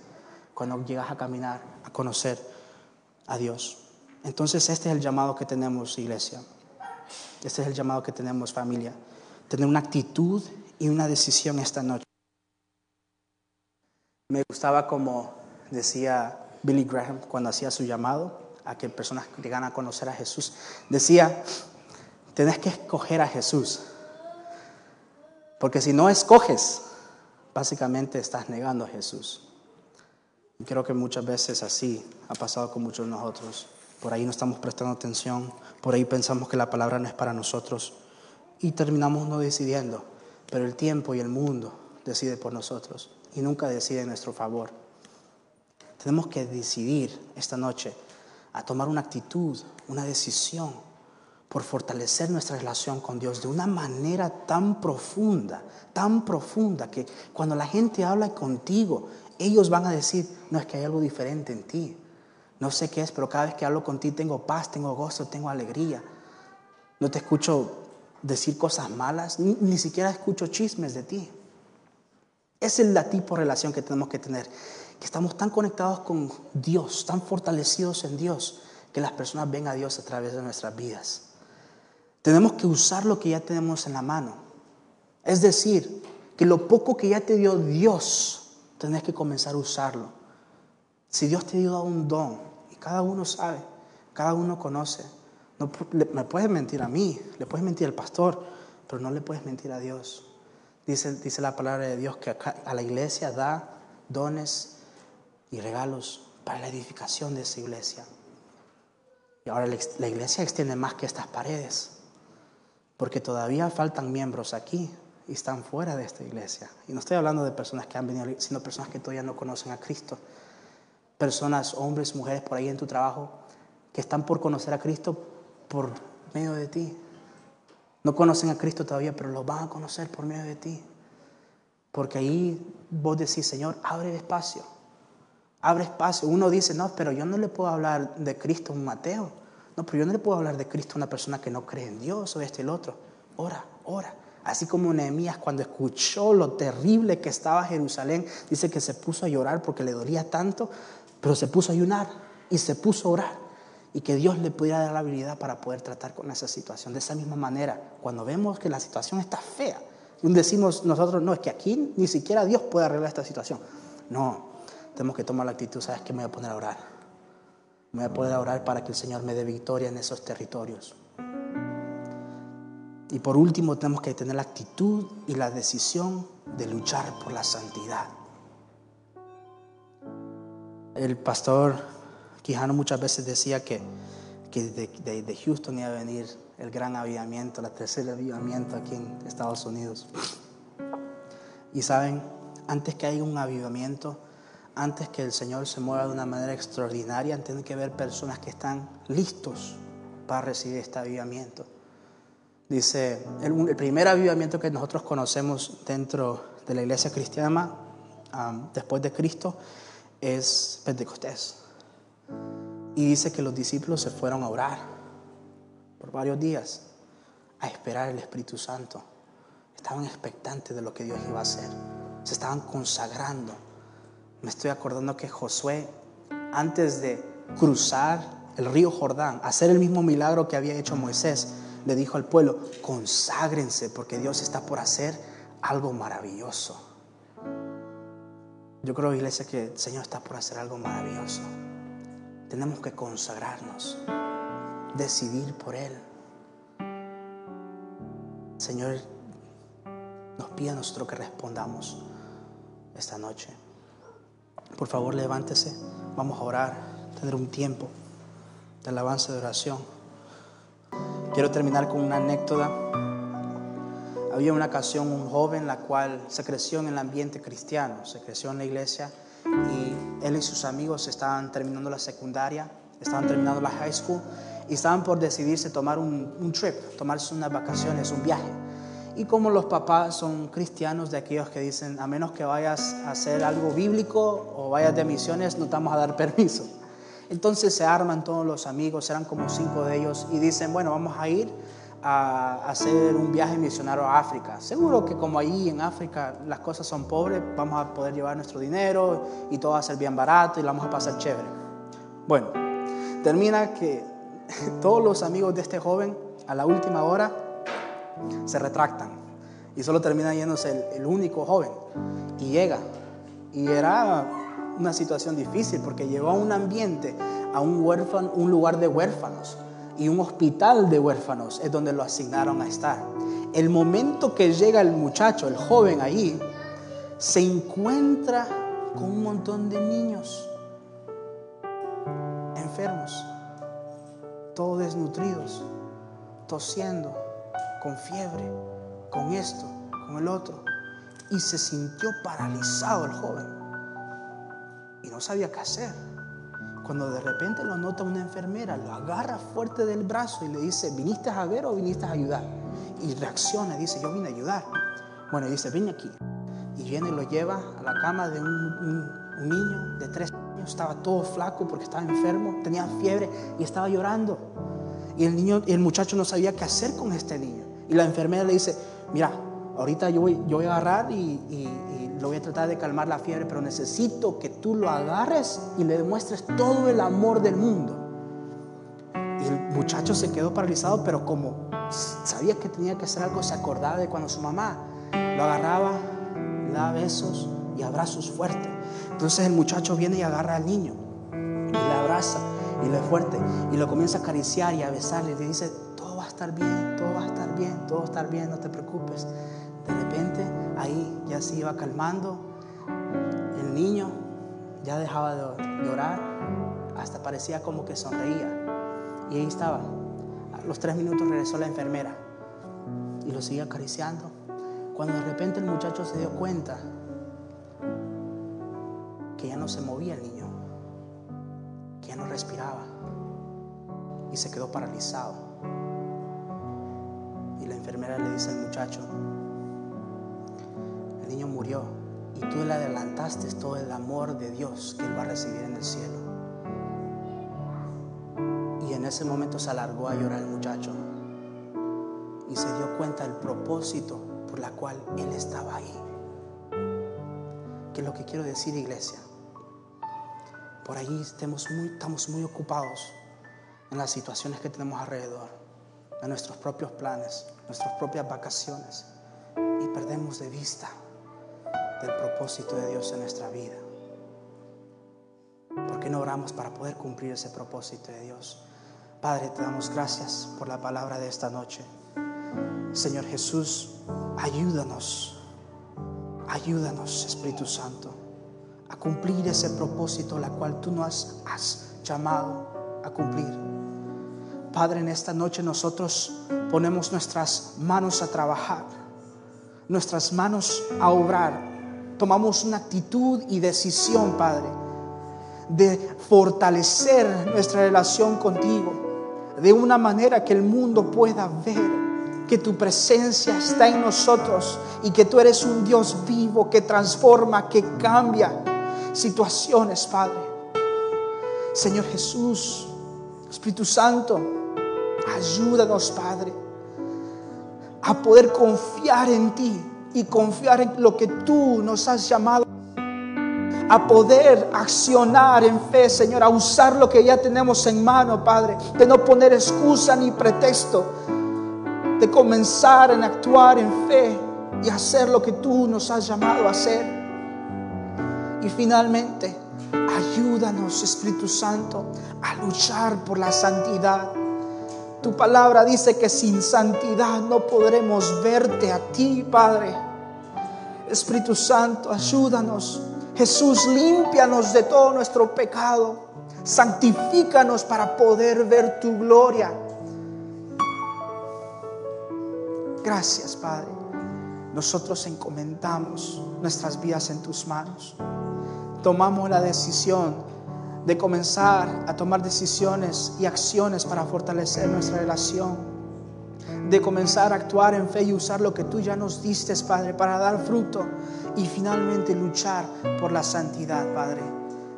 Cuando llegas a caminar, a conocer a Dios. Entonces este es el llamado que tenemos, iglesia. Este es el llamado que tenemos, familia. Tener una actitud y una decisión esta noche. Me gustaba como decía Billy Graham cuando hacía su llamado a que personas llegan a conocer a Jesús. Decía, tenés que escoger a Jesús. Porque si no escoges, básicamente estás negando a Jesús. Y creo que muchas veces así ha pasado con muchos de nosotros. Por ahí no estamos prestando atención, por ahí pensamos que la palabra no es para nosotros y terminamos no decidiendo Pero el tiempo y el mundo decide por nosotros y nunca decide en nuestro favor. Tenemos que decidir esta noche a tomar una actitud, una decisión por fortalecer nuestra relación con Dios de una manera tan profunda, tan profunda, que cuando la gente habla contigo, ellos van a decir, no es que hay algo diferente en ti. No sé qué es, pero cada vez que hablo contigo tengo paz, tengo gozo, tengo alegría. No te escucho decir cosas malas, ni, siquiera escucho chismes de ti. Esa es la tipo de relación que tenemos que tener, que estamos tan conectados con Dios, tan fortalecidos en Dios, que las personas ven a Dios a través de nuestras vidas. Tenemos que usar lo que ya tenemos en la mano. Es decir, que lo poco que ya te dio Dios, tenés que comenzar a usarlo. Si Dios te dio un don, y cada uno sabe, cada uno conoce, no, me puedes mentir a mí, le puedes mentir al pastor, pero no le puedes mentir a Dios. Dice, dice la palabra de Dios que a la iglesia da dones y regalos para la edificación de esa iglesia. Y ahora la iglesia extiende más que estas paredes porque todavía faltan miembros aquí y están fuera de esta iglesia. Y no estoy hablando de personas que han venido, sino personas que todavía no conocen a Cristo. Personas, hombres, mujeres por ahí en tu trabajo, que están por conocer a Cristo por medio de ti. No conocen a Cristo todavía, pero lo van a conocer por medio de ti. Porque ahí vos decís, Señor, abre espacio. Abre espacio. Uno dice, no, pero yo no le puedo hablar de Cristo a un Mateo. No, pero yo no le puedo hablar de Cristo a una persona que no cree en Dios o este y el otro. Ora, ora. Así como Nehemías cuando escuchó lo terrible que estaba Jerusalén, dice que se puso a llorar porque le dolía tanto, pero se puso a ayunar y se puso a orar. Y que Dios le pudiera dar la habilidad para poder tratar con esa situación. De esa misma manera, cuando vemos que la situación está fea, decimos nosotros, no, es que aquí ni siquiera Dios puede arreglar esta situación. No, tenemos que tomar la actitud, ¿sabes qué? Me voy a poner a orar voy a poder orar para que el Señor me dé victoria en esos territorios. Y por último, tenemos que tener la actitud y la decisión de luchar por la santidad. El pastor Quijano muchas veces decía que, que de, de, Houston iba a venir el gran avivamiento, la tercera avivamiento aquí en Estados Unidos. Y saben, antes que haya un avivamiento, antes que el Señor se mueva de una manera extraordinaria, tiene que haber personas que están listos para recibir este avivamiento. Dice, el, primer avivamiento que nosotros conocemos dentro de la iglesia cristiana, después de Cristo, es Pentecostés. Y dice que los discípulos se fueron a orar por varios días, a esperar el Espíritu Santo. Estaban expectantes de lo que Dios iba a hacer. Se estaban consagrando me estoy acordando que Josué, antes de cruzar el río Jordán, hacer el mismo milagro que había hecho Moisés, le dijo al pueblo, conságrense porque Dios está por hacer algo maravilloso. Yo creo, iglesia, que el Señor está por hacer algo maravilloso. Tenemos que consagrarnos, decidir por Él. Señor nos pide a nosotros que respondamos esta noche. Por favor, levántese. Vamos a orar, tener un tiempo de alabanza de oración. Quiero terminar con una anécdota. Había una ocasión un joven la cual se creció en el ambiente cristiano, se creció en la iglesia y él y sus amigos estaban terminando la secundaria, estaban terminando la high school y estaban por decidirse tomar un, un trip, tomarse unas vacaciones, un viaje. Y como los papás son cristianos de aquellos que dicen, a menos que vayas a hacer algo bíblico o vayas de misiones, no te vamos a dar permiso. Entonces se arman todos los amigos, eran como cinco de ellos, y dicen, bueno, vamos a ir a hacer un viaje misionario a África. Seguro que como ahí en África las cosas son pobres, vamos a poder llevar nuestro dinero y todo va a ser bien barato y lo vamos a pasar chévere. Bueno, termina que todos los amigos de este joven a la última hora se retractan y solo termina yéndose el, único joven y llega. Y era una situación difícil porque llegó a un ambiente, a un, huérfano, un lugar de huérfanos y un hospital de huérfanos es donde lo asignaron a estar. El momento que llega el muchacho, el joven ahí, se encuentra con un montón de niños enfermos, todos desnutridos, tosiendo, con fiebre, con esto, con el otro. Y se sintió paralizado el joven. Y no sabía qué hacer. Cuando de repente lo nota una enfermera, lo agarra fuerte del brazo y le dice, ¿viniste a ver o viniste a ayudar? Y reacciona, dice, yo vine a ayudar. Bueno, y dice, ven aquí. Y viene y lo lleva a la cama de un, niño de tres años. Estaba todo flaco porque estaba enfermo, tenía fiebre y estaba llorando. Y el niño, el muchacho no sabía qué hacer con este niño. Y la enfermera le dice, mira, ahorita yo voy, yo voy a agarrar y, lo voy a tratar de calmar la fiebre, pero necesito que tú lo agarres y le demuestres todo el amor del mundo. Y el muchacho se quedó paralizado, pero como sabía que tenía que hacer algo, se acordaba de cuando su mamá lo agarraba, le daba besos y abrazos fuertes. Entonces el muchacho viene y agarra al niño y le abraza y le fuerte y lo comienza a acariciar y a besarle y le dice, todo va a estar bien, todo estar bien, no te preocupes. De repente ahí ya se iba calmando, el niño ya dejaba de llorar, hasta parecía como que sonreía. Y ahí estaba. A los tres minutos regresó la enfermera y lo seguía acariciando. Cuando de repente el muchacho se dio cuenta que ya no se movía el niño, que ya no respiraba y se quedó paralizado. Y la enfermera le dice al muchacho, el niño murió y tú le adelantaste todo el amor de Dios que él va a recibir en el cielo. Y en ese momento se alargó a llorar el muchacho y se dio cuenta del propósito por la cual él estaba ahí. Que es lo que quiero decir, iglesia. Por muy, estamos muy ocupados en las situaciones que tenemos alrededor, en nuestros propios planes, nuestras propias vacaciones, y perdemos de vista del propósito de Dios en nuestra vida. ¿Por qué no oramos para poder cumplir ese propósito de Dios? Padre, te damos gracias por la palabra de esta noche. Señor Jesús, ayúdanos, ayúdanos, Espíritu Santo, a cumplir ese propósito la cual tú nos has llamado a cumplir. Padre, en esta noche nosotros ponemos nuestras manos a trabajar, nuestras manos a obrar. Tomamos una actitud y decisión, Padre, de fortalecer nuestra relación contigo de una manera que el mundo pueda ver que tu presencia está en nosotros y que tú eres un Dios vivo que transforma, que cambia situaciones, Padre. Señor Jesús, Espíritu Santo, Ayúdanos, Padre, a poder confiar en ti y confiar en lo que tú nos has llamado. A poder accionar en fe, Señor, a usar lo que ya tenemos en mano, Padre. De no poner excusa ni pretexto. De comenzar en actuar en fe y hacer lo que tú nos has llamado a hacer. Y finalmente, ayúdanos, Espíritu Santo, a luchar por la santidad tu palabra dice que sin santidad no podremos verte a ti, Padre. Espíritu Santo, ayúdanos. Jesús, límpianos de todo nuestro pecado. Santifícanos para poder ver tu gloria. Gracias, Padre. Nosotros encomendamos nuestras vidas en tus manos. Tomamos la decisión de comenzar a tomar decisiones y acciones para fortalecer nuestra relación, de comenzar a actuar en fe y usar lo que tú ya nos diste, Padre, para dar fruto y finalmente luchar por la santidad, Padre.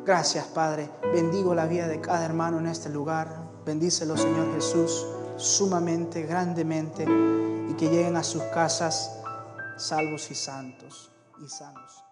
Gracias, Padre. Bendigo la vida de cada hermano en este lugar. Bendícelo, Señor Jesús, sumamente, grandemente, y que lleguen a sus casas salvos y santos y sanos.